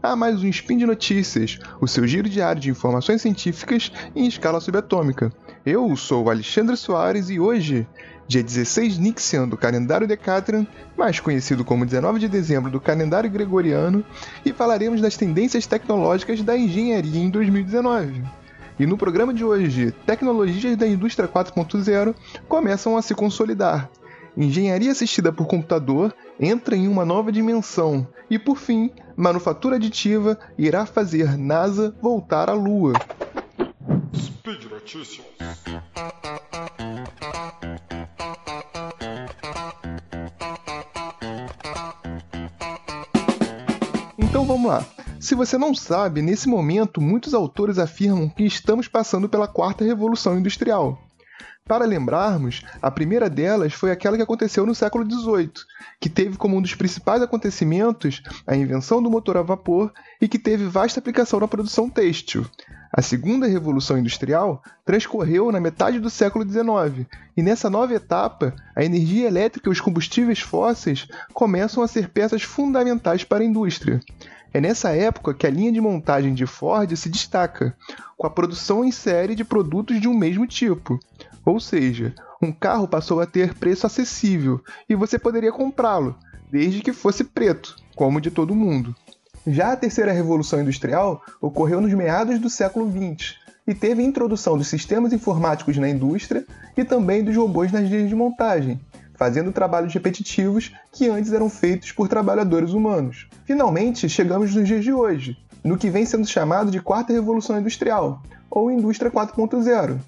a mais um Spin de Notícias, o seu giro diário de informações científicas em escala subatômica. Eu sou Alexandre Soares e hoje, dia 16 Nixian do calendário Decatrian, mais conhecido como 19 de dezembro do calendário gregoriano, e falaremos das tendências tecnológicas da engenharia em 2019. E no programa de hoje, tecnologias da indústria 4.0 começam a se consolidar. Engenharia assistida por computador entra em uma nova dimensão. E por fim, manufatura aditiva irá fazer NASA voltar à Lua. Speed Notícias. Então vamos lá. Se você não sabe, nesse momento muitos autores afirmam que estamos passando pela quarta revolução industrial. Para lembrarmos, a primeira delas foi aquela que aconteceu no século XVIII, que teve como um dos principais acontecimentos a invenção do motor a vapor e que teve vasta aplicação na produção têxtil. A segunda revolução industrial transcorreu na metade do século XIX, e nessa nova etapa, a energia elétrica e os combustíveis fósseis começam a ser peças fundamentais para a indústria. É nessa época que a linha de montagem de Ford se destaca, com a produção em série de produtos de um mesmo tipo. Ou seja, um carro passou a ter preço acessível e você poderia comprá-lo, desde que fosse preto, como de todo mundo. Já a terceira revolução industrial ocorreu nos meados do século XX e teve a introdução dos sistemas informáticos na indústria e também dos robôs nas linhas de montagem, fazendo trabalhos repetitivos que antes eram feitos por trabalhadores humanos. Finalmente, chegamos nos dias de hoje, no que vem sendo chamado de Quarta Revolução Industrial, ou Indústria 4.0.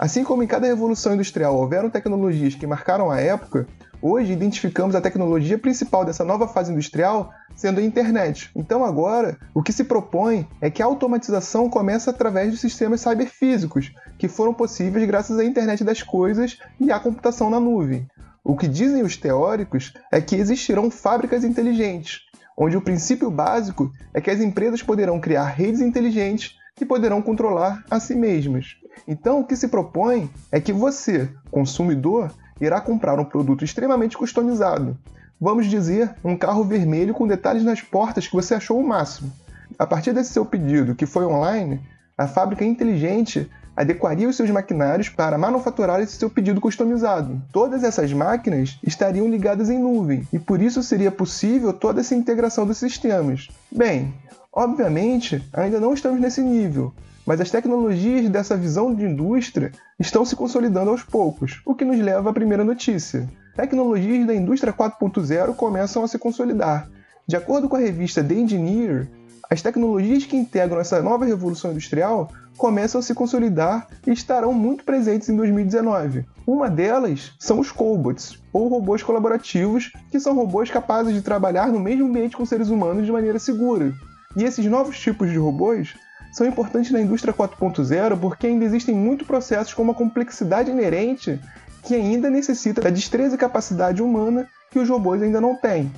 Assim como em cada revolução industrial houveram tecnologias que marcaram a época, hoje identificamos a tecnologia principal dessa nova fase industrial sendo a internet. Então agora, o que se propõe é que a automatização comece através dos sistemas cyberfísicos, que foram possíveis graças à internet das coisas e à computação na nuvem. O que dizem os teóricos é que existirão fábricas inteligentes, onde o princípio básico é que as empresas poderão criar redes inteligentes que poderão controlar a si mesmas. Então, o que se propõe é que você, consumidor, irá comprar um produto extremamente customizado. Vamos dizer, um carro vermelho com detalhes nas portas que você achou o máximo. A partir desse seu pedido, que foi online, a fábrica inteligente adequaria os seus maquinários para manufaturar esse seu pedido customizado. Todas essas máquinas estariam ligadas em nuvem e por isso seria possível toda essa integração dos sistemas. Bem, obviamente ainda não estamos nesse nível, mas as tecnologias dessa visão de indústria estão se consolidando aos poucos, o que nos leva à primeira notícia. Tecnologias da indústria 4.0 começam a se consolidar. De acordo com a revista The Engineer, as tecnologias que integram essa nova revolução industrial começam a se consolidar e estarão muito presentes em 2019. Uma delas são os cobots, ou robôs colaborativos, que são robôs capazes de trabalhar no mesmo ambiente com seres humanos de maneira segura. E esses novos tipos de robôs são importantes na indústria 4.0 porque ainda existem muitos processos com uma complexidade inerente que ainda necessita da destreza e capacidade humana que os robôs ainda não têm.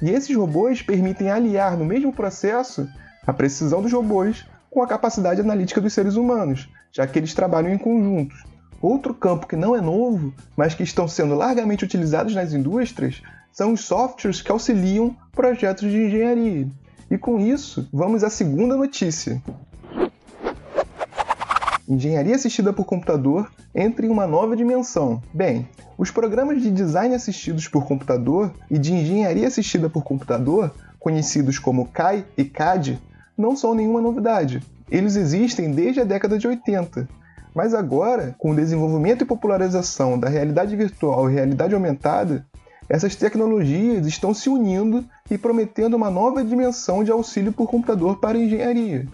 E esses robôs permitem aliar no mesmo processo a precisão dos robôs com a capacidade analítica dos seres humanos, já que eles trabalham em conjunto. Outro campo que não é novo, mas que estão sendo largamente utilizados nas indústrias, são os softwares que auxiliam projetos de engenharia. E com isso, vamos à segunda notícia. Engenharia assistida por computador entra em uma nova dimensão. Bem, os programas de design assistidos por computador e de engenharia assistida por computador, conhecidos como CAI e CAD, não são nenhuma novidade. Eles existem desde a década de 80. Mas agora, com o desenvolvimento e popularização da realidade virtual e realidade aumentada, essas tecnologias estão se unindo e prometendo uma nova dimensão de auxílio por computador para a engenharia.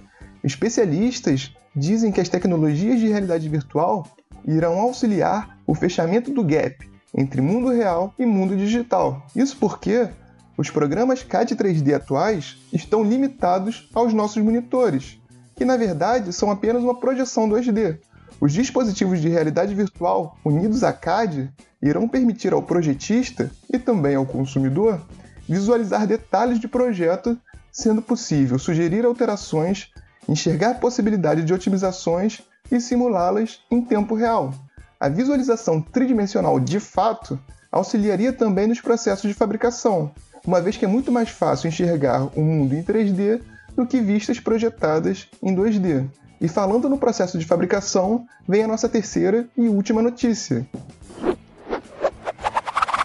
Especialistas dizem que as tecnologias de realidade virtual irão auxiliar o fechamento do gap entre mundo real e mundo digital. Isso porque os programas CAD 3D atuais estão limitados aos nossos monitores, que na verdade são apenas uma projeção 2D. Os dispositivos de realidade virtual unidos a CAD irão permitir ao projetista e também ao consumidor visualizar detalhes de projeto, sendo possível sugerir alterações enxergar a possibilidade de otimizações e simulá-las em tempo real. A visualização tridimensional de fato auxiliaria também nos processos de fabricação, uma vez que é muito mais fácil enxergar o mundo em 3D do que vistas projetadas em 2D. E falando no processo de fabricação, vem a nossa terceira e última notícia.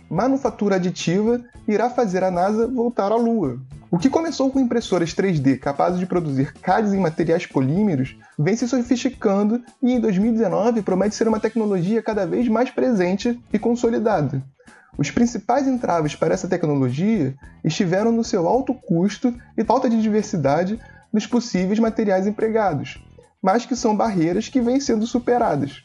Manufatura aditiva irá fazer a NASA voltar à Lua. O que começou com impressoras 3D capazes de produzir CADs em materiais polímeros vem se sofisticando e em 2019 promete ser uma tecnologia cada vez mais presente e consolidada. Os principais entraves para essa tecnologia estiveram no seu alto custo e falta de diversidade dos possíveis materiais empregados, mas que são barreiras que vêm sendo superadas.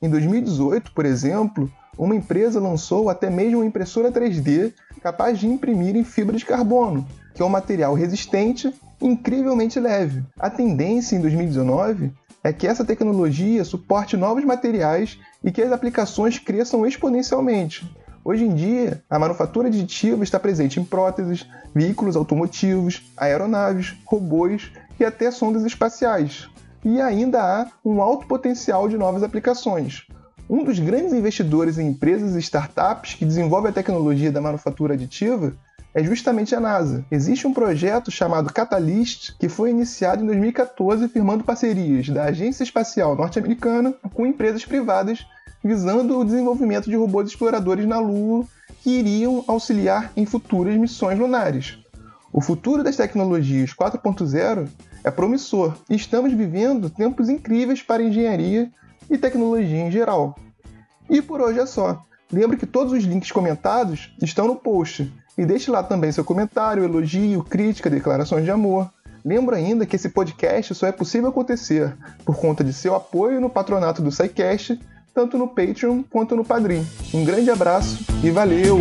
Em 2018, por exemplo, uma empresa lançou até mesmo uma impressora 3D capaz de imprimir em fibra de carbono, que é um material resistente e incrivelmente leve. A tendência em 2019 é que essa tecnologia suporte novos materiais e que as aplicações cresçam exponencialmente. Hoje em dia, a manufatura aditiva está presente em próteses, veículos automotivos, aeronaves, robôs e até sondas espaciais e ainda há um alto potencial de novas aplicações. Um dos grandes investidores em empresas e startups que desenvolve a tecnologia da manufatura aditiva é justamente a NASA. Existe um projeto chamado Catalyst que foi iniciado em 2014 firmando parcerias da Agência Espacial Norte-Americana com empresas privadas visando o desenvolvimento de robôs exploradores na Lua que iriam auxiliar em futuras missões lunares. O futuro das tecnologias 4.0 é promissor e estamos vivendo tempos incríveis para engenharia e tecnologia em geral. E por hoje é só. Lembre que todos os links comentados estão no post e deixe lá também seu comentário, elogio, crítica, declarações de amor. Lembro ainda que esse podcast só é possível acontecer por conta de seu apoio no patronato do SciCast, tanto no Patreon quanto no Padrim. Um grande abraço e valeu!